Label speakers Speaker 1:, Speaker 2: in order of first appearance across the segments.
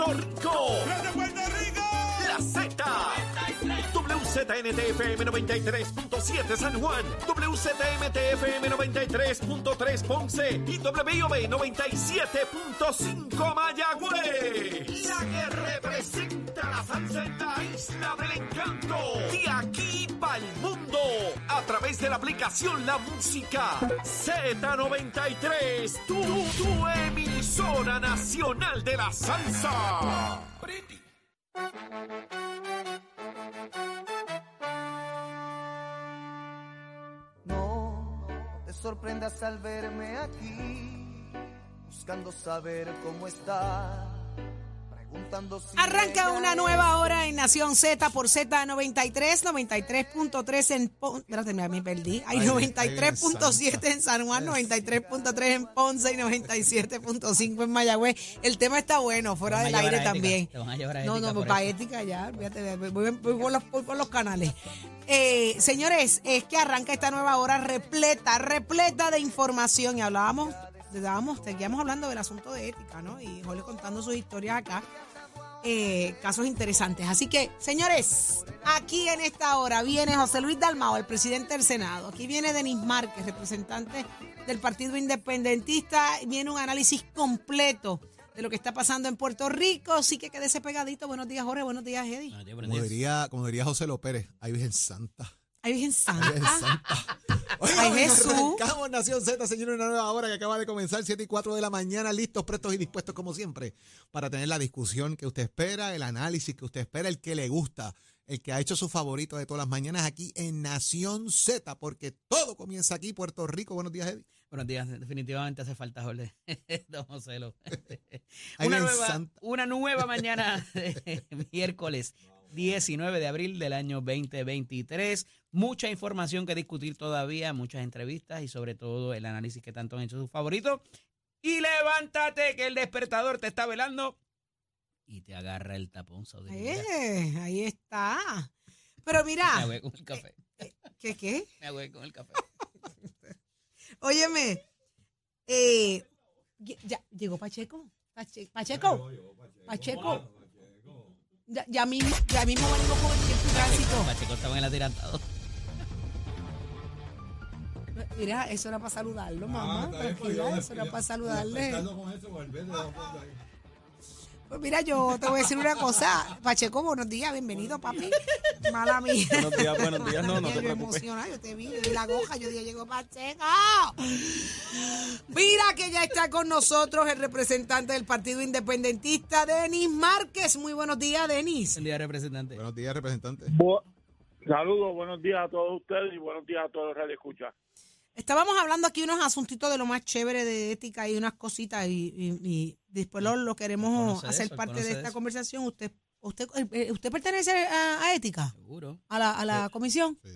Speaker 1: de Puerto Rico. La Z. WZNTFM 93.7 San Juan, WZMTFM 93.3 Ponce y WIOB 97.5 Mayagüez. La que representa la salsa en la isla del encanto. De aquí para el mundo. A través de la aplicación La Música Z93. Tu, tu emisora nacional de la salsa.
Speaker 2: No te sorprendas al verme aquí, buscando saber cómo está, preguntando si
Speaker 3: Arranca una nueva hora en Nación Z por Z93, 93.3 en Ponce. Espérate, me, perdí. Hay 93.7 en San Juan, 93.3 en Ponce y 97.5 en Mayagüez. El tema está bueno, fuera del aire también.
Speaker 4: te van a llevar a
Speaker 3: No,
Speaker 4: ética
Speaker 3: no, para ética ya, fíjate, voy, voy- voy por, los, voy por los canales. Eh, señores, es que arranca esta nueva hora repleta, repleta de información y hablábamos, estábamos, seguíamos hablando del asunto de ética, ¿no? Y Jorge contando sus historias acá eh, casos interesantes. Así que, señores, aquí en esta hora viene José Luis Dalmao, el presidente del Senado. Aquí viene Denis Márquez, representante del Partido Independentista. Viene un análisis completo de lo que está pasando en Puerto Rico. Así que quédese pegadito. Buenos días, Jorge. Buenos días, Eddie.
Speaker 5: Como diría, como diría José López, ay Virgen Santa.
Speaker 3: Ay, Virgen
Speaker 5: Ay, Virgen
Speaker 3: Santa.
Speaker 5: Santa. Oiga,
Speaker 3: Ay,
Speaker 5: oiga,
Speaker 3: Jesús.
Speaker 5: arrancamos Nación Z, señores, una nueva hora que acaba de comenzar, 7 y 4 de la mañana, listos, prestos y dispuestos como siempre, para tener la discusión que usted espera, el análisis que usted espera, el que le gusta, el que ha hecho su favorito de todas las mañanas aquí en Nación Z, porque todo comienza aquí, Puerto Rico. Buenos días, Eddie.
Speaker 4: Buenos días, definitivamente hace falta, Jorge. Don.
Speaker 5: Ay,
Speaker 4: una, nueva,
Speaker 5: Santa.
Speaker 4: una nueva mañana de miércoles 19 de abril del año 2023. Mucha información que discutir todavía, muchas entrevistas y sobre todo el análisis que tanto han hecho sus favoritos. Y levántate que el despertador te está velando y te agarra el tapón. Saudi.
Speaker 3: Eh, ahí está. Pero
Speaker 4: Me
Speaker 3: mira,
Speaker 4: ahogué con el café.
Speaker 3: ¿qué qué?
Speaker 4: Me ahogué con el café.
Speaker 3: Óyeme, eh, ya, llegó Pacheco. Pache- Pacheco. Pacheco. Ya, ya mismo, ya mismo venimos con el tránsito.
Speaker 4: Pacheco estaba en el atirantado.
Speaker 3: Mira, eso era para saludarlo, mamá. Tranquila, eso era para saludarle. Pues mira, yo te voy a decir una cosa. Pacheco, buenos días, bienvenido, papi. Mala mía.
Speaker 6: Buenos días, buenos días. No, no
Speaker 3: Yo
Speaker 6: te preocupes.
Speaker 3: emocionada, yo te vi, yo vi la goja, yo dije, llegó Pacheco. Mira que ya está con nosotros el representante del Partido Independentista, Denis Márquez. Muy buenos días, Denis.
Speaker 4: Buen día, representante.
Speaker 5: Buenos días, representante.
Speaker 6: Bu- Saludos, buenos días a todos ustedes y buenos días a todos los Radio Escucha.
Speaker 3: Estábamos hablando aquí unos asuntitos de lo más chévere de ética y unas cositas y, y- y después lo, lo queremos hacer
Speaker 4: eso,
Speaker 3: parte de esta
Speaker 4: eso.
Speaker 3: conversación. Usted usted eh, usted pertenece a, a ética,
Speaker 4: Seguro.
Speaker 3: a la, a la comisión.
Speaker 5: Sí.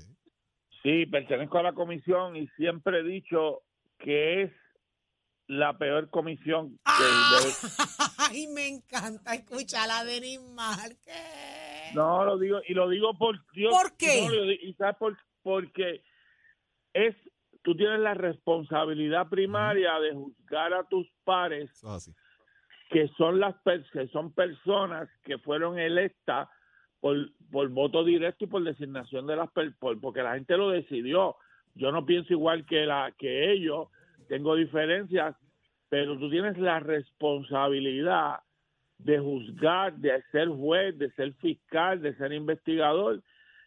Speaker 6: Sí, pertenezco a la comisión y siempre he dicho que es la peor comisión que
Speaker 3: ¡Ah! Ay, me encanta escuchar a Denis Márquez.
Speaker 6: No, lo digo y lo digo por Dios.
Speaker 3: ¿Por qué?
Speaker 6: No, y sabes por- porque es tú tienes la responsabilidad primaria de juzgar a tus pares que son las que son personas que fueron electas por, por voto directo y por designación de las por- porque la gente lo decidió. Yo no pienso igual que la que ellos, tengo diferencias, pero tú tienes la responsabilidad de juzgar, de ser juez, de ser fiscal, de ser investigador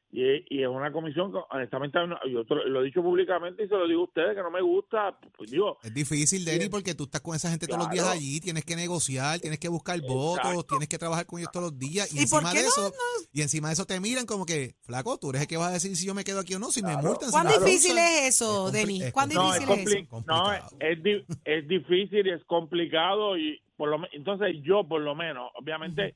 Speaker 6: Y, y es una comisión que honestamente yo lo he dicho públicamente y se lo digo a ustedes que no me gusta, pues digo,
Speaker 5: Es difícil, Denny, porque tú estás con esa gente todos los días allí, tienes que negociar, tienes que buscar votos, tienes que trabajar con ellos todos los días. Y,
Speaker 3: ¿Y por
Speaker 5: encima de
Speaker 3: no?
Speaker 5: eso, y encima de eso te miran como que, flaco, tú eres el que vas a decir si yo me quedo aquí o no, si me multan.
Speaker 3: ¿Cuán difícil es eso, Denis?
Speaker 5: es
Speaker 3: ¿Cuán
Speaker 6: no, es,
Speaker 3: difícil es eso?
Speaker 6: no, es, di- es difícil y es complicado y por lo entonces yo por lo menos, obviamente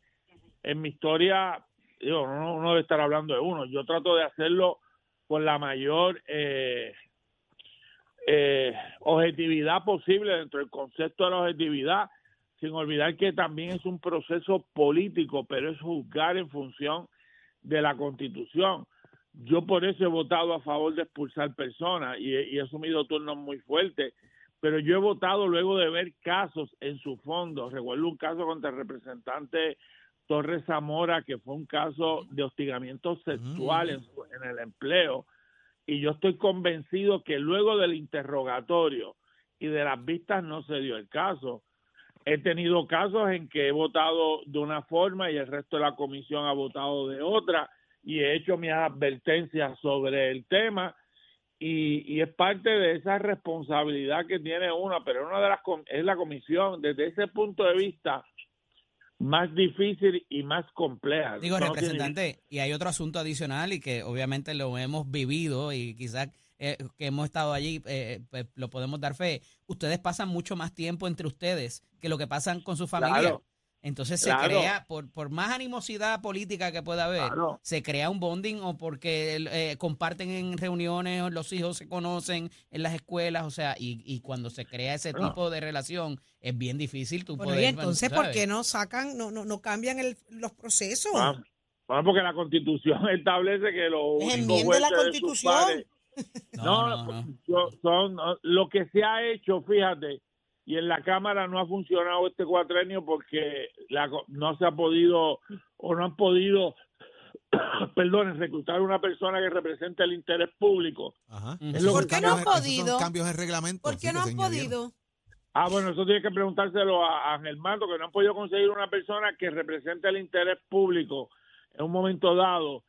Speaker 6: en mi historia, digo, uno, debe estar hablando de uno, yo trato de hacerlo con la mayor eh, eh, objetividad posible dentro del concepto de la objetividad, sin olvidar que también es un proceso político, pero es juzgar en función de la constitución. Yo por eso he votado a favor de expulsar personas y y he asumido turnos muy fuertes, pero yo he votado luego de ver casos en su fondo. Recuerdo un caso contra el representante Torres Zamora, que fue un caso de hostigamiento sexual en, su- en el empleo, y yo estoy convencido que luego del interrogatorio y de las vistas no se dio el caso. He tenido casos en que he votado de una forma y el resto de la comisión ha votado de otra y he hecho mis advertencias sobre el tema y, y es parte de esa responsabilidad que tiene uno, pero una de las es la comisión. Desde ese punto de vista más difícil y más compleja.
Speaker 4: Digo,
Speaker 6: tiene-
Speaker 4: representante, y hay otro asunto adicional y que obviamente lo hemos vivido y quizás eh, que hemos estado allí, eh, pues, lo podemos dar fe. Ustedes pasan mucho más tiempo entre ustedes que lo que pasan con su familia.
Speaker 6: Claro.
Speaker 4: Entonces se
Speaker 6: Claro.
Speaker 4: crea, por, por más animosidad política que pueda haber,
Speaker 6: Claro.
Speaker 4: se crea un bonding o porque eh, comparten en reuniones, o los hijos se conocen en las escuelas, o sea, y, y cuando se crea ese
Speaker 6: Bueno.
Speaker 4: tipo de relación, es bien difícil tú
Speaker 3: Bueno,
Speaker 4: poder...
Speaker 3: y entonces,
Speaker 4: tú
Speaker 3: ¿por
Speaker 4: sabes.
Speaker 3: qué no sacan, no, no, no cambian el- los procesos?
Speaker 6: Ah, Bueno, porque la constitución establece que los
Speaker 3: enmienda la
Speaker 6: jueces de sus
Speaker 3: Constitución.
Speaker 4: No,
Speaker 6: No,
Speaker 4: no, no.
Speaker 6: yo- son no, lo que se ha hecho, fíjate, y en la Cámara no ha funcionado este cuatrenio porque la no se ha podido o no han podido, perdón, reclutar una persona que represente el interés público.
Speaker 5: Ajá.
Speaker 3: ¿Por qué no han podido?
Speaker 5: cambios en reglamento.
Speaker 3: ¿Por qué no han podido?
Speaker 6: Ah, bueno, eso tiene que preguntárselo a, a Ángel Mato, que no han podido conseguir una persona que represente el interés público en un momento dado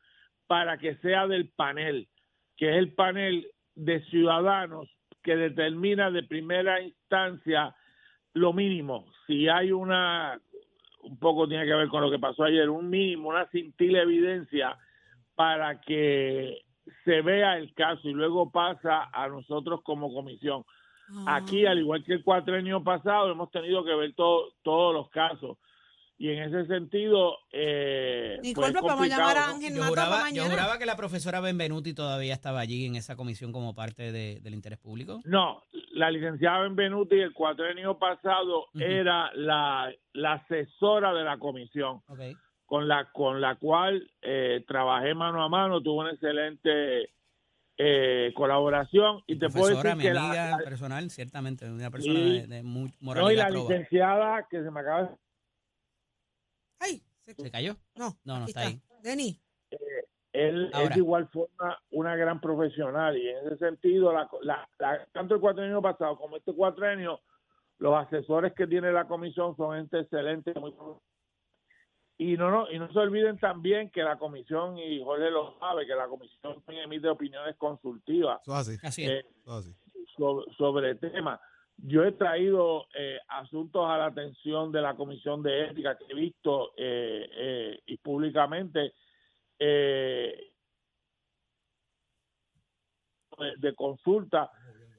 Speaker 6: para que sea del panel, que es el panel de ciudadanos que determina de primera instancia lo mínimo. Si hay una, un poco tiene que ver con lo que pasó ayer, un mínimo, una cintila evidencia para que se vea el caso y luego pasa a nosotros como comisión.
Speaker 3: Ah.
Speaker 6: Aquí, al igual que el cuatrenio pasado, hemos tenido que ver todo, todos los casos. Y en ese sentido, eh,
Speaker 3: Nicole,
Speaker 6: pues, es
Speaker 3: vamos a llamar a. Ángel
Speaker 4: Yo juraba, yo
Speaker 3: mañana.
Speaker 4: juraba que la profesora Benvenuti todavía estaba allí en esa comisión como parte de- del interés público.
Speaker 6: No, la licenciada Benvenuti el cuatrenio pasado
Speaker 4: Ujú.
Speaker 6: era la, la asesora de la comisión,
Speaker 4: Okay.
Speaker 6: con la, con la cual eh, trabajé mano a mano, tuvo una excelente eh, colaboración y te puedo decir
Speaker 4: mi
Speaker 6: que la-
Speaker 4: amiga
Speaker 6: la-
Speaker 4: personal, ciertamente, una persona
Speaker 6: Sí.
Speaker 4: de, de muy
Speaker 6: no, y la
Speaker 4: proba.
Speaker 6: licenciada que se me acaba de
Speaker 3: Ay, se-
Speaker 4: ¿Se cayó?
Speaker 3: no,
Speaker 4: No, no
Speaker 3: aquí
Speaker 4: está ahí.
Speaker 3: Denis,
Speaker 6: él es
Speaker 4: Ahora.
Speaker 6: de igual forma una gran profesional y en ese sentido, la, la- la- tanto el cuatrenio pasado como este cuatrenio, los asesores que tiene la comisión son gente excelente. muy y no, no, y no se olviden también que la comisión, y Jorge lo sabe, que la comisión emite opiniones consultivas
Speaker 5: Eso es así.
Speaker 4: Es.
Speaker 6: eh,
Speaker 5: es así.
Speaker 6: sobre, sobre el tema. Yo he traído eh, asuntos a la atención de la Comisión de Ética que he visto eh, eh, y públicamente eh, de, de consulta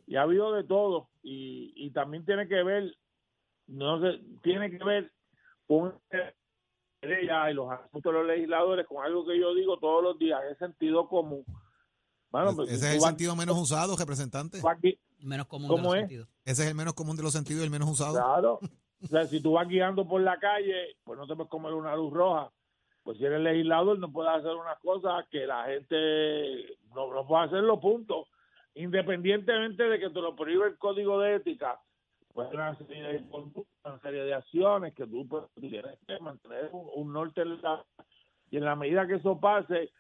Speaker 6: y ha habido de todo y, y también tiene que ver no sé, tiene que ver con ella y los asuntos de los legisladores con algo que yo digo todos los días es sentido común Bueno, pues,
Speaker 5: Ese es el
Speaker 6: vas-
Speaker 5: sentido menos usado, representante.
Speaker 4: Menos común
Speaker 6: ¿Cómo
Speaker 4: de los
Speaker 6: es?
Speaker 4: sentidos.
Speaker 5: Ese es el menos común de los sentidos y el menos usado.
Speaker 6: Claro. O sea, si tú vas guiando por la calle, pues no te puedes comer una luz roja. Pues si eres legislador, no puedes hacer unas cosas que la gente no, no puede hacerlo, punto. Independientemente de que te lo prohíbe el código de ética, pues una serie de conductas, una serie de acciones que tú, pues, tienes que mantener un, un norte en la- y en la medida que eso pase,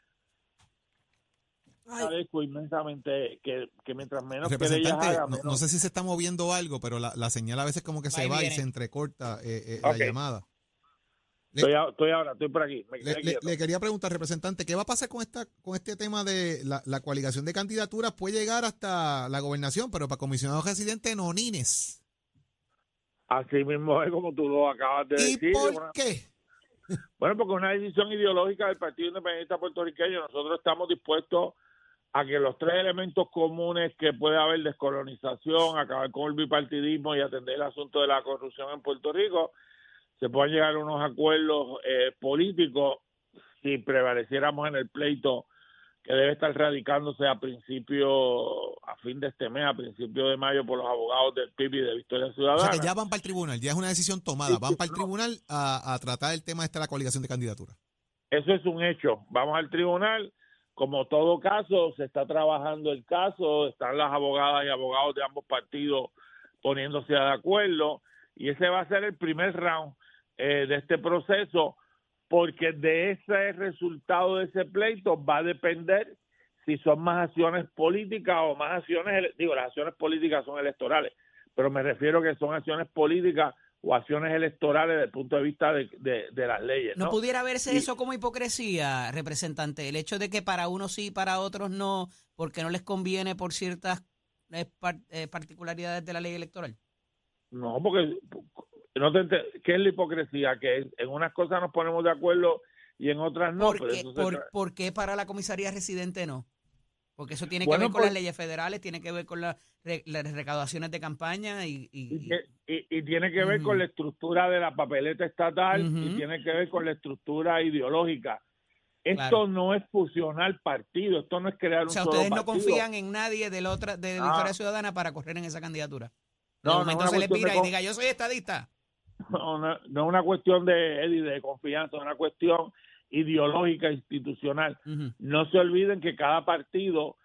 Speaker 3: Ay,
Speaker 6: agradezco inmensamente que, que mientras menos
Speaker 5: Representante,
Speaker 6: haga,
Speaker 5: no,
Speaker 6: menos-
Speaker 5: no sé si se está moviendo algo, pero la, la señal a veces como que
Speaker 4: Va
Speaker 5: se
Speaker 4: y
Speaker 5: va y se entrecorta eh, eh, la llamada. Le-
Speaker 6: Estoy, a- estoy ahora, estoy por aquí. Me
Speaker 5: Le, quería preguntar, representante, ¿qué va a pasar con esta con este tema de la, la coaligación de candidaturas? Puede llegar hasta la gobernación, pero para comisionado residente no Nines.
Speaker 6: Así mismo es como tú lo acabas de
Speaker 5: ¿Y
Speaker 6: decir.
Speaker 5: por
Speaker 6: una-
Speaker 5: qué?
Speaker 6: Bueno, porque es una decisión ideológica del Partido Independiente Puertorriqueño. Nosotros estamos dispuestos a que los tres elementos comunes que puede haber, descolonización, acabar con el bipartidismo y atender el asunto de la corrupción en Puerto Rico, se puedan llegar a unos acuerdos eh, políticos si prevaleciéramos en el pleito que debe estar radicándose a principio, a fin de este mes, a principio de mayo, por los abogados del PIB y de Victoria
Speaker 5: O
Speaker 6: Ciudadana.
Speaker 5: sea que ya van para el tribunal, ya es una decisión tomada. Van para el tribunal a, a tratar el tema de esta la coaligación de candidaturas.
Speaker 6: Eso es un hecho. Vamos al tribunal. Como todo caso, se está trabajando el caso, están las abogadas y abogados de ambos partidos poniéndose de acuerdo y ese va a ser el primer round eh, de este proceso porque de ese resultado de ese pleito va a depender si son más acciones políticas o más acciones, digo, las acciones políticas son electorales, pero me refiero que son acciones políticas o acciones electorales desde el punto de vista de, de- de las leyes.
Speaker 4: ¿No
Speaker 6: ¿no?
Speaker 4: pudiera verse
Speaker 6: Y-
Speaker 4: eso como hipocresía, representante? El hecho de que para unos sí y para otros no, porque no les conviene por ciertas eh, eh, particularidades de la ley electoral.
Speaker 6: No, porque no te ¿qué es la hipocresía? Que en- unas cosas nos ponemos de acuerdo y en otras no.
Speaker 4: ¿Por, qué, por qué para la comisaría residente no? Porque eso tiene que
Speaker 6: Bueno,
Speaker 4: ver con las leyes federales, tiene que ver con la re- las recaudaciones de campaña y... y-
Speaker 6: y, que- y- y tiene que ver con la estructura de la papeleta estatal y tiene que ver con la estructura ideológica. Esto
Speaker 4: Claro.
Speaker 6: no es fusionar partido, esto no es crear
Speaker 4: o
Speaker 6: un
Speaker 4: sea,
Speaker 6: solo
Speaker 4: ustedes no
Speaker 6: partido.
Speaker 4: confían en nadie de la otra de
Speaker 6: Ah.
Speaker 4: Victoria Ciudadana para correr en esa candidatura. De
Speaker 6: No, no
Speaker 4: momento
Speaker 6: una
Speaker 4: se le pira y diga, yo soy estadista.
Speaker 6: No, no, no es una cuestión de, Eddie, de confianza, es una cuestión ideológica, institucional. No se olviden que cada partido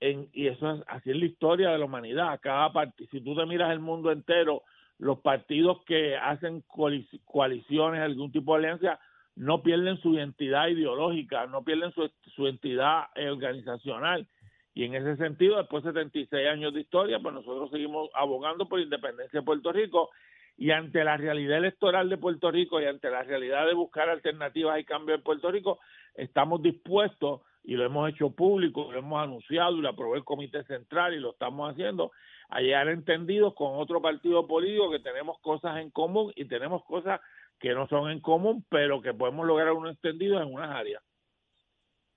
Speaker 6: en, y eso es así es la historia de la humanidad cada partido si tú te miras el mundo entero los partidos que hacen coalici- coaliciones algún tipo de alianza no pierden su identidad ideológica no pierden su, su entidad organizacional y en ese sentido después de 76 años de historia pues nosotros seguimos abogando por la independencia de Puerto Rico y ante la realidad electoral de Puerto Rico y ante la realidad de buscar alternativas y cambios en Puerto Rico, estamos dispuestos, y lo hemos hecho público, lo hemos anunciado y lo aprobó el Comité Central y lo estamos haciendo, a llegar entendidos con otro partido político que tenemos cosas en común y tenemos cosas que no son en común, pero que podemos lograr unos entendidos en unas áreas.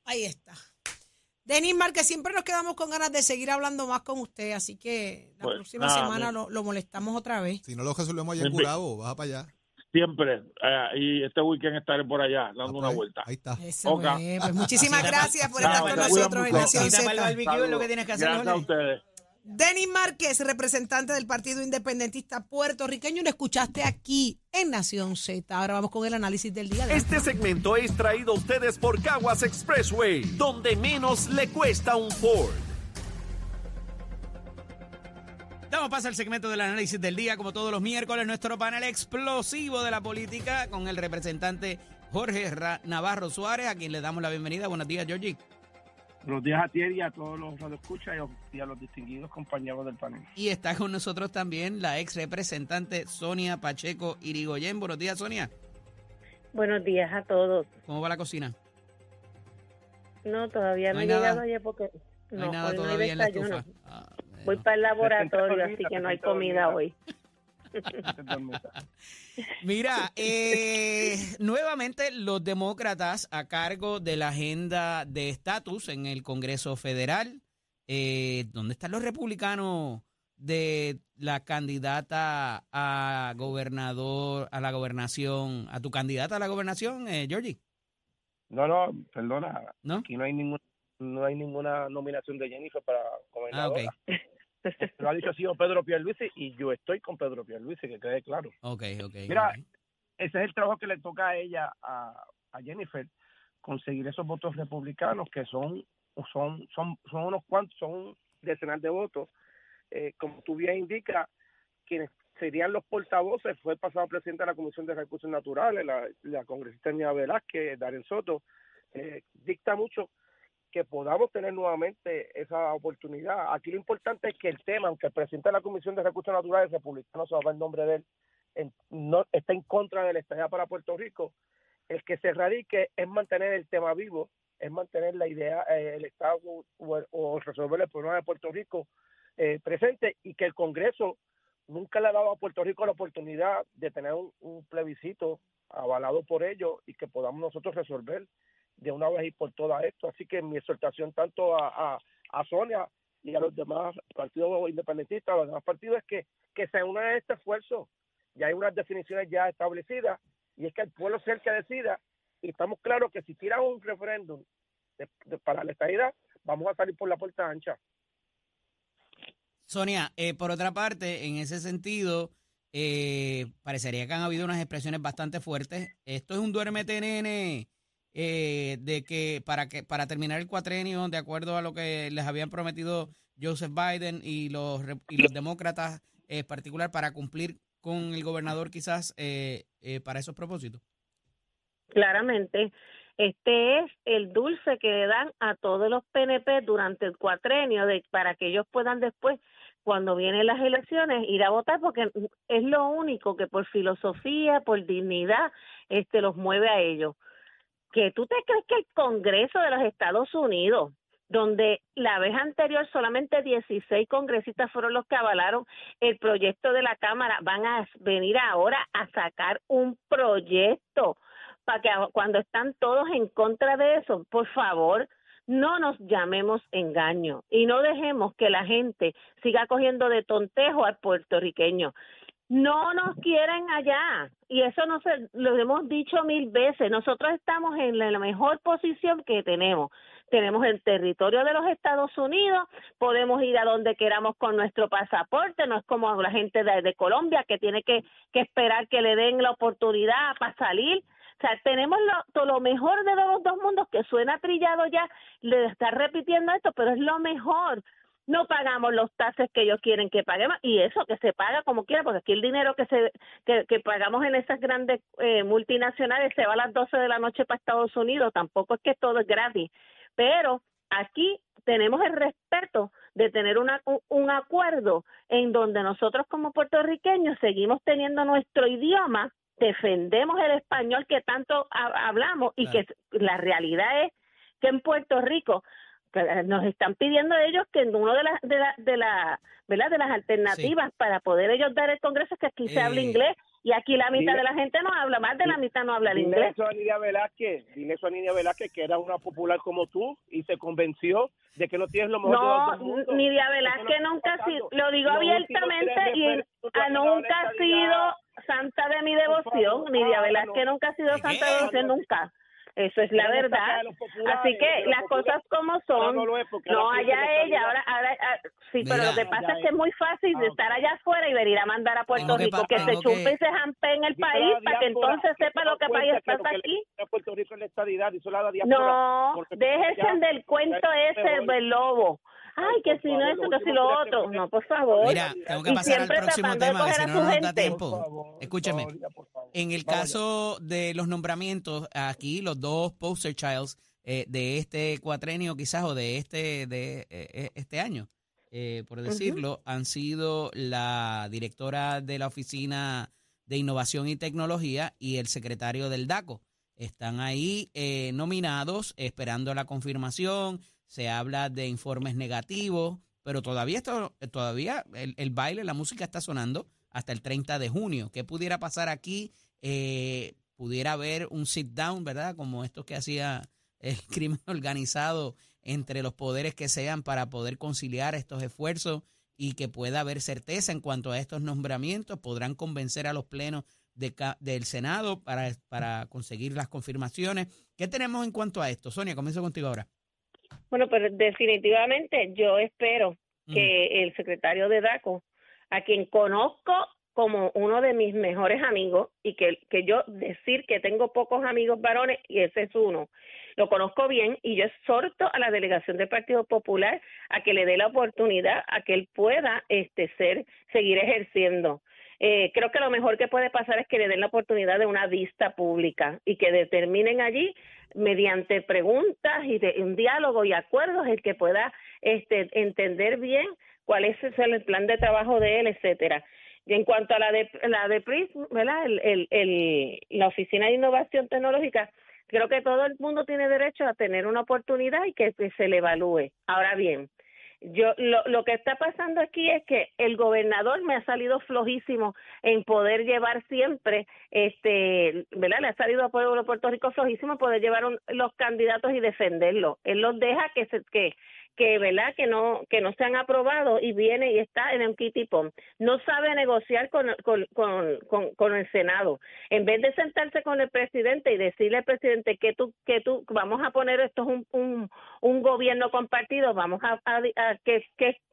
Speaker 3: Ahí está. Denis Márquez, siempre nos quedamos con ganas de seguir hablando más con usted, así que la
Speaker 6: Pues,
Speaker 3: próxima
Speaker 6: nada,
Speaker 3: semana lo, lo molestamos otra vez.
Speaker 5: Si no lo resolvemos allá en. Curabo, baja para allá.
Speaker 6: Siempre, eh, y este weekend estaré por allá dando
Speaker 5: Ah,
Speaker 6: una
Speaker 5: pues,
Speaker 6: vuelta.
Speaker 5: Ahí está.
Speaker 3: Eso
Speaker 6: Ok.
Speaker 3: es. Pues muchísimas gracias por estar con nosotros en. Nación Z.
Speaker 4: barbecue es lo que tienes que hacer.
Speaker 6: Gracias a ustedes.
Speaker 3: Denis Márquez, representante del Partido Independentista puertorriqueño, lo escuchaste aquí en Nación Z. Ahora vamos con el análisis del día.
Speaker 1: Este segmento es traído a ustedes por Caguas Expressway, donde menos le cuesta un Ford.
Speaker 4: Damos paso al segmento del análisis del día, como todos los miércoles, nuestro panel explosivo de la política con el representante Jorge Ra- Navarro Suárez, a quien le damos la bienvenida. Buenos días, Georgie.
Speaker 7: Buenos días a ti y a todos los radioescuchas y a- y a los distinguidos compañeros del panel.
Speaker 4: Y está con nosotros también la ex representante Sonia Pacheco Irigoyen. Buenos días, Sonia.
Speaker 8: Buenos días a todos.
Speaker 4: ¿Cómo va la cocina?
Speaker 8: No, todavía
Speaker 4: No
Speaker 8: he
Speaker 4: nada.
Speaker 8: llegado ayer porque
Speaker 4: No,
Speaker 8: no,
Speaker 4: hay nada
Speaker 8: hoy no hay
Speaker 4: todavía en la
Speaker 8: desayuno.
Speaker 4: estufa. Ah,
Speaker 8: Voy para el laboratorio, así que no hay comida hoy.
Speaker 4: Mira, eh, nuevamente los demócratas a cargo de la agenda de estatus en el Congreso Federal. Eh, ¿Dónde están los republicanos de la candidata a gobernador, a la gobernación, a tu candidata a la gobernación, eh, Georgie?
Speaker 7: No, no, perdona,
Speaker 4: ¿No?
Speaker 7: aquí no hay ninguna no hay ninguna nominación de Jennifer para
Speaker 4: Ah,
Speaker 7: gobernadora. Lo ha dicho así Pedro Pierluisi y yo estoy con Pedro Pierluisi, que quede claro.
Speaker 4: Ok, ok.
Speaker 7: Mira. Ese es el trabajo que le toca a ella, a, a Jennifer, conseguir esos votos republicanos que son son son son unos cuantos, son decenas de votos. Eh, como tú bien indicas, quienes serían los portavoces fue el pasado presidente de la Comisión de Recursos Naturales, la, la congresista Nia Velázquez, Darren Soto, eh, dicta mucho que podamos tener nuevamente esa oportunidad. Aquí lo importante es que el tema, aunque el presidente de la Comisión de Recursos Naturales republicano se va a el nombre de él, en- no está en contra de la estadía para Puerto Rico, el que se radique es mantener el tema vivo, es mantener la idea, eh, el Estado o, resolver el problema de Puerto Rico eh, presente y que el Congreso nunca le ha dado a Puerto Rico la oportunidad de tener un plebiscito avalado por ellos y que podamos nosotros resolver de una vez y por todas esto. Así que mi exhortación tanto a, a, Sonia y a los demás partidos independentistas, a los demás partidos, es que, que se unan a este esfuerzo. Ya hay unas definiciones ya establecidas y es que el pueblo sea el que decida y estamos claros que si tiran un referéndum para la estadidad, vamos a salir por la puerta ancha.
Speaker 4: Sonia, eh, por otra parte, en ese sentido, eh, parecería que han habido unas expresiones bastante fuertes. Esto es un duérmete, nene, eh, de que para que para terminar el cuatrenio, de acuerdo a lo que les habían prometido Joseph Biden y los y los demócratas, en particular, para cumplir con el gobernador, quizás eh, eh, para esos propósitos.
Speaker 8: Claramente, este es el dulce que le dan a todos los PNP durante el cuatrenio de, para que ellos puedan después, cuando vienen las elecciones, ir a votar, porque es lo único que por filosofía, por dignidad, este los mueve a ellos. Que tú te crees que el Congreso de los Estados Unidos, donde la vez anterior solamente 16 congresistas fueron los que avalaron el proyecto de la Cámara, van a venir ahora a sacar un proyecto para que cuando están todos en contra de eso, por favor, no nos llamemos engaño y no dejemos que la gente siga cogiendo de tontejo al puertorriqueño. No nos quieren allá y eso no se lo hemos dicho mil veces. Nosotros estamos en la mejor posición que tenemos. Tenemos el territorio de los Estados Unidos, podemos ir a donde queramos con nuestro pasaporte, no es como la gente de, Colombia que tiene que, que esperar que le den la oportunidad para salir. O sea, tenemos lo, lo mejor de los dos mundos que suena trillado ya, le está repitiendo esto, pero es lo mejor. No pagamos los taxes que ellos quieren que paguemos y eso que se paga como quiera, porque aquí el dinero que se que, que pagamos en esas grandes eh, multinacionales se va a las 12 de la noche para Estados Unidos, tampoco es que todo es gratis, pero aquí tenemos el respeto de tener una, un, acuerdo en donde nosotros como puertorriqueños seguimos teniendo nuestro idioma defendemos el español que tanto ha- hablamos y
Speaker 4: Claro.
Speaker 8: que la realidad es que en Puerto Rico nos están pidiendo ellos que en uno de las de la, de la ¿verdad? de las alternativas para poder ellos dar el Congreso es que aquí se
Speaker 4: Eh,
Speaker 8: habla inglés y aquí la mitad
Speaker 7: dile-
Speaker 8: de la gente no habla, más de la mitad no habla el
Speaker 7: Dile
Speaker 8: inglés.
Speaker 7: eso a Nidia Velázquez, dile eso a Nidia Velázquez, que era una popular como tú y se convenció de que no tienes lo mejor de los
Speaker 8: No,
Speaker 7: mundos.
Speaker 8: Nidia Velázquez
Speaker 7: no
Speaker 8: nunca ha sido, lo digo abiertamente y
Speaker 7: te
Speaker 8: ah, nunca ha sido santa de mi devoción, Nidia Velázquez nunca ha sido
Speaker 4: ¿De
Speaker 8: santa de devoción nunca. Eso es la
Speaker 7: no
Speaker 8: verdad. Así que las cosas como son.
Speaker 7: no lo es porque
Speaker 8: No, allá ella, ahora, ahora, ah, sí, pero lo que pasa es que es muy fácil
Speaker 7: Ah,
Speaker 8: de
Speaker 7: ok.
Speaker 8: estar allá afuera y venir a mandar a Puerto
Speaker 4: que
Speaker 8: Rico,
Speaker 4: pa-
Speaker 8: que, se chupe y se jampe en el país para que entonces
Speaker 7: que
Speaker 8: sepa
Speaker 7: se
Speaker 8: lo que pasa aquí.
Speaker 7: Puerto Rico es la estadidad, dice la diáspora.
Speaker 8: No, déjense del cuento ese del lobo. Ay, que si no
Speaker 7: lo
Speaker 8: que si lo otro. No, por favor.
Speaker 4: Mira, tengo que
Speaker 8: Y
Speaker 4: pasar al
Speaker 8: siempre
Speaker 4: próximo
Speaker 8: tratando de
Speaker 4: tema, que
Speaker 8: coger
Speaker 4: si
Speaker 8: a
Speaker 4: no
Speaker 8: su
Speaker 4: no nos da
Speaker 8: gente.
Speaker 4: tiempo.
Speaker 7: Por favor,
Speaker 4: Escúcheme. En el
Speaker 7: Vamos allá.
Speaker 4: caso de los nombramientos, aquí los dos poster childs eh, de este cuatrenio quizás o de este de eh, este año, eh, por decirlo, han sido la directora de la Oficina de Innovación y Tecnología y el secretario del DACO. Están ahí eh, nominados, esperando la confirmación. Se habla de informes negativos, pero todavía esto, todavía el, el baile, la música está sonando hasta el 30 de junio. ¿Qué pudiera pasar aquí? Eh, pudiera haber un sit down, ¿verdad? Como esto que hacía el crimen organizado entre los poderes que sean para poder conciliar estos esfuerzos y que pueda haber certeza en cuanto a estos nombramientos. Podrán convencer a los plenos de ca- del Senado para, para conseguir las confirmaciones. ¿Qué tenemos en cuanto a esto? Sonia, comienzo contigo ahora.
Speaker 8: Bueno, pero definitivamente yo espero que el secretario de DACO, a quien conozco como uno de mis mejores amigos y que, que yo decir que tengo pocos amigos varones y ese es uno, lo conozco bien y yo exhorto a la delegación del Partido Popular a que le dé la oportunidad a que él pueda este ser seguir ejerciendo. Eh, creo que lo mejor que puede pasar es que le den la oportunidad de una vista pública y que determinen allí mediante preguntas y de un diálogo y acuerdos el que pueda este entender bien cuál es el plan de trabajo de él, etcétera. Y en cuanto a la de la de PRIS, ¿verdad? El, el, el, la Oficina de Innovación Tecnológica, creo que todo el mundo tiene derecho a tener una oportunidad y que, se le evalúe. Ahora bien, yo lo, lo que está pasando aquí es que el gobernador me ha salido flojísimo en poder llevar siempre este verdad le ha salido a pueblo de Puerto Rico flojísimo poder llevar un- los candidatos y defenderlos él los deja que se que que verdad que no que no se han aprobado y viene y está en un kitipón no sabe negociar con, con, con, con, el senado. En vez de sentarse con el presidente y decirle al presidente que tú que tú vamos a poner esto es un, un, un gobierno compartido vamos a, qué,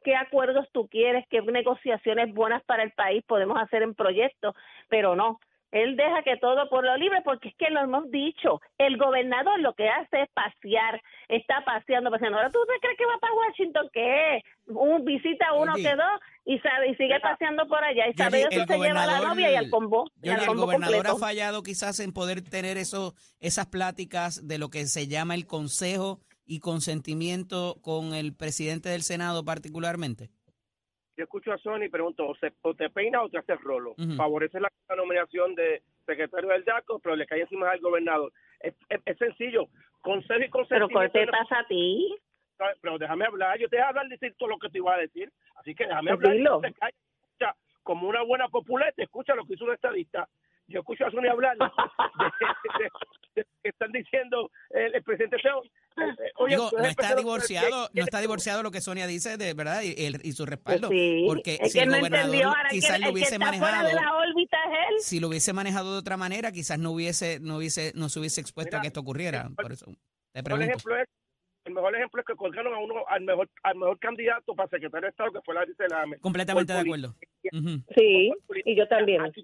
Speaker 8: qué acuerdos tú quieres qué negociaciones buenas para el país podemos hacer en proyectos pero no él deja que todo por lo libre porque es que lo hemos dicho. El gobernador lo que hace es pasear, está paseando, paseando. Ahora tú te crees que va para Washington, que es un visita uno que dos y sabe y sigue paseando por allá y sabe
Speaker 4: Jordi,
Speaker 8: eso
Speaker 4: el
Speaker 8: se lleva a la novia y al combo, y al
Speaker 4: el
Speaker 8: combo
Speaker 4: gobernador
Speaker 8: completo.
Speaker 4: ha fallado quizás en poder tener eso, esas pláticas de lo que se llama el consejo y consentimiento con el presidente del Senado particularmente.
Speaker 7: Yo escucho a Sony y pregunto, o, se, o te peina o te haces rolo.
Speaker 4: Ujú.
Speaker 7: Favorece la, la nominación de secretario del DACO, pero le cae encima al gobernador. Es, es- es sencillo. Consejo y
Speaker 8: Pero
Speaker 7: consentimiento.
Speaker 8: ¿qué te
Speaker 7: no-
Speaker 8: pasa a ti?
Speaker 7: pero déjame hablar. Yo te voy a hablar decir todo lo que te iba a decir. Así que déjame
Speaker 8: Pues
Speaker 7: hablar.
Speaker 8: dilo.
Speaker 7: no te calles. Escucha, como una buena populeta, escucha lo que hizo un estadista. Yo escucho a Sony hablar de, de- de- de- que están diciendo el, el presidente Feo. eh, eh, oye,
Speaker 4: Digo,
Speaker 7: tú
Speaker 4: no está divorciado,
Speaker 7: ¿qué-
Speaker 4: no está divorciado lo que Sonia dice de verdad y, el- y su respaldo,
Speaker 8: Pues sí,
Speaker 4: porque
Speaker 8: es
Speaker 4: si
Speaker 8: que
Speaker 4: el
Speaker 8: no
Speaker 4: gobernador quizás lo hubiese manejado,
Speaker 8: de la órbita es él.
Speaker 4: si lo hubiese manejado de otra manera, quizás no hubiese, no hubiese, no se hubiese expuesto
Speaker 7: Mira,
Speaker 4: a que esto ocurriera.
Speaker 7: el-
Speaker 4: Por eso te pregunto.
Speaker 7: ejemplo es el mejor ejemplo es que colgaron a uno al mejor al mejor candidato para secretario de Estado que fue la dice la
Speaker 4: Completamente de acuerdo.
Speaker 8: Sí, y yo también.
Speaker 7: Aquí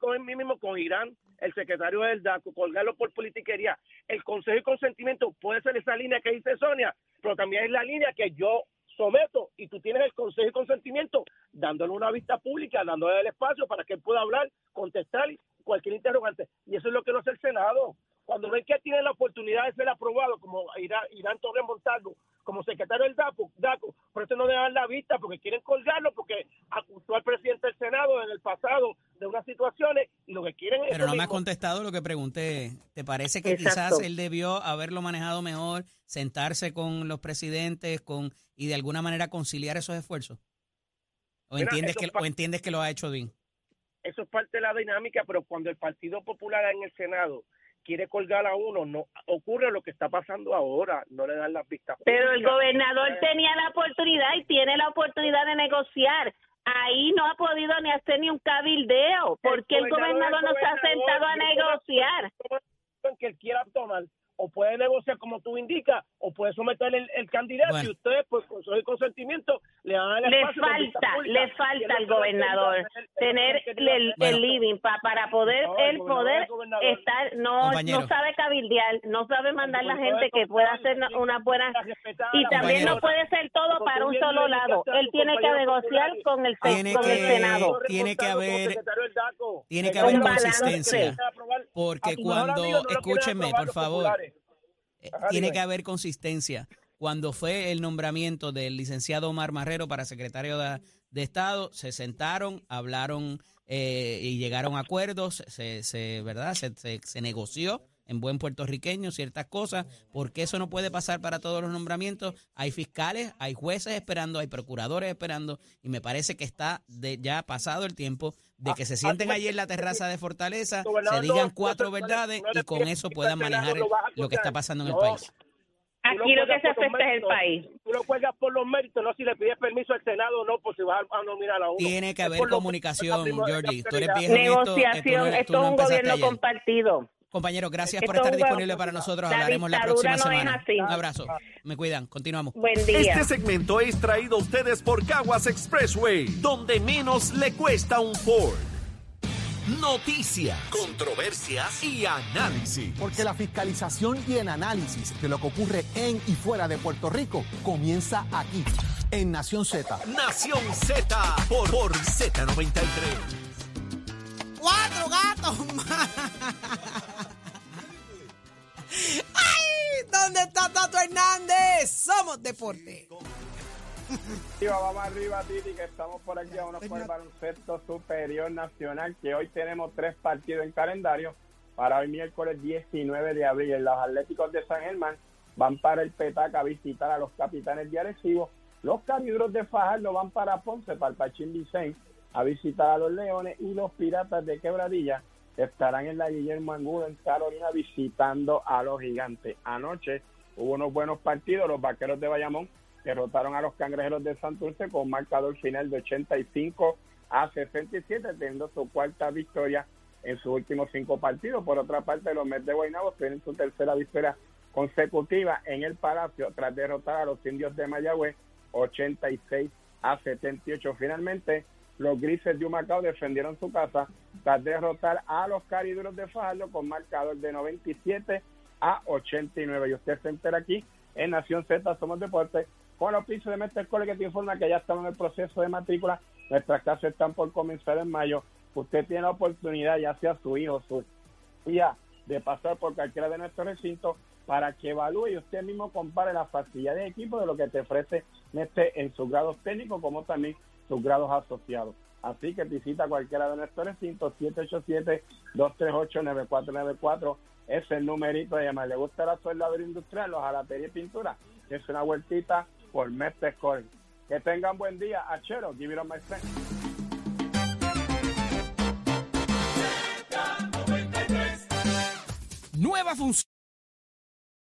Speaker 7: con él mismo con Irán, el secretario del DACO, colgarlo por politiquería. El consejo y consentimiento puede ser esa línea que dice Sonia, pero también es la línea que yo someto y tú tienes el consejo y consentimiento dándole una vista pública, dándole el espacio para que él pueda hablar, contestar cualquier interrogante. Y eso es lo que no hace el Senado. Cuando ven que tiene la oportunidad de ser aprobado, como Irán, Irán Torres Montalvo, como secretario del DACO, DACO, por eso no le dan la vista, porque quieren colgarlo, porque acusó al presidente del Senado en el pasado de unas situaciones y lo que quieren es
Speaker 4: Pero no me has contestado lo que pregunté. ¿Te parece que
Speaker 8: Exacto.
Speaker 4: quizás él debió haberlo manejado mejor, sentarse con los presidentes con y de alguna manera conciliar esos esfuerzos? ¿O
Speaker 7: Mira,
Speaker 4: entiendes, que, o entiendes que lo ha hecho bien?
Speaker 7: eso es parte de la dinámica, pero cuando el Partido Popular en el Senado quiere colgar a uno, no ocurre lo que está pasando ahora, no le dan las vistas.
Speaker 8: Pero el gobernador tenía la oportunidad y tiene la oportunidad de negociar. Ahí no ha podido ni hacer ni un cabildeo. ¿Por qué el gobernador no se ha sentado a negociar?
Speaker 7: que él quiera tomar o puede negociar como tú indicas o puede someter el, el candidato
Speaker 4: Bueno.
Speaker 7: y ustedes pues con su consentimiento le dan el
Speaker 8: Le
Speaker 7: espacio vista
Speaker 8: falta,
Speaker 7: pública.
Speaker 8: le
Speaker 7: Y
Speaker 8: falta al gobernador
Speaker 7: tener-
Speaker 8: tener
Speaker 7: no
Speaker 8: el,
Speaker 7: puede
Speaker 8: el
Speaker 4: Bueno.
Speaker 8: living pa- para poder
Speaker 7: No, el
Speaker 8: poder estar no
Speaker 4: Compañero.
Speaker 8: no sabe cabildear no sabe mandar la
Speaker 7: El
Speaker 8: gente que pueda hacer una- buena y también no puede ser todo para un solo lado él tiene que negociar con el
Speaker 4: Tiene
Speaker 8: con el senado
Speaker 4: tiene que haber- tiene que
Speaker 7: El
Speaker 4: haber consistencia. Porque
Speaker 7: A tu mejor
Speaker 4: cuando-
Speaker 7: no aprobar
Speaker 4: por favor. Eh,
Speaker 7: Ajá,
Speaker 4: Tiene
Speaker 7: dime.
Speaker 4: que haber consistencia. Cuando fue el nombramiento del licenciado Omar Marrero para secretario de, de Estado, se sentaron, hablaron eh, y llegaron a acuerdos, se, se- ¿verdad? Se, se- se negoció en buen puertorriqueño ciertas cosas, porque eso no puede pasar para todos los nombramientos. Hay fiscales, hay jueces esperando, hay procuradores esperando, y me parece que está de, ya pasado el tiempo de que se sienten allí en la terraza de Fortaleza, se digan cuatro verdades y con eso puedan manejar
Speaker 7: lo
Speaker 4: que está pasando en el país.
Speaker 7: Lo
Speaker 8: aquí lo que se afecta es el país
Speaker 7: Tú lo cuelgas por los méritos, no si le pides permiso al Senado o no, por si vas a, nominar a uno.
Speaker 4: Tiene que haber comunicación. Tú eres esto, eh, no-
Speaker 8: negociación esto
Speaker 4: no
Speaker 8: es un gobierno
Speaker 4: ayer.
Speaker 8: compartido
Speaker 4: Compañero, gracias por
Speaker 8: es
Speaker 4: estar disponible para nosotros.
Speaker 8: La
Speaker 4: Hablaremos la próxima
Speaker 8: no
Speaker 4: semana. Un abrazo. Me cuidan. Continuamos.
Speaker 8: buen día
Speaker 1: Este segmento es traído a ustedes por Caguas Expressway, donde menos le cuesta un Ford. Noticias, controversias y análisis.
Speaker 9: Porque la fiscalización y el análisis de lo que ocurre en y fuera de Puerto Rico comienza aquí, en Nación Z.
Speaker 1: Nación Z por, por Z93.
Speaker 3: Cuatro gatos más. ¡Ay! ¿Dónde está Tato Hernández? Somos deporte.
Speaker 10: Arriba, vamos arriba, Titi, que estamos por aquí a unos por el baloncesto superior nacional, que hoy tenemos tres partidos en calendario para hoy miércoles 19 de abril. Los Atléticos de San Germán van para el Petaca a visitar a los Capitanes de Arecibo. Los Calibros de Fajardo van para Ponce, para el Pachín Vicente, a visitar a los Leones. Y los Piratas de Quebradilla estarán en la Guillermo Angulo, en Carolina, visitando a los Gigantes. Anoche hubo unos buenos partidos. Los Vaqueros de Bayamón derrotaron a los Cangrejeros de Santurce con marcador final de 85 a 67, teniendo su cuarta victoria en sus últimos cinco partidos. Por otra parte, los Mets de Guaynabo tienen su tercera victoria consecutiva en el Palacio tras derrotar a los indios de Mayagüez 86 a 78. Finalmente, los Grises de Humacao defendieron su casa tras derrotar a los Cariduros de Fajardo con marcador de 97 a 89. Y usted se entera aquí en Nación Z, Somos Deportes, con los pisos de Mestre Cole que te informa que ya estamos en el proceso de matrícula. Nuestras clases están por comenzar en mayo. Usted tiene la oportunidad, ya sea su hijo, su hija, de pasar por cualquiera de nuestros recintos para que evalúe y usted mismo compare la facilidad de equipo de lo que te ofrece este en sus grados técnicos como también sus grados asociados. Así que visita cualquiera de nuestros recintos, 787-238-9494. Es el numerito de llamar. ¿Le gusta la soldadura industrial, los jalatería y pintura? Es una vueltita por Mestre Scoring. Que tengan buen día. Achero, give it on my.
Speaker 1: Nueva función.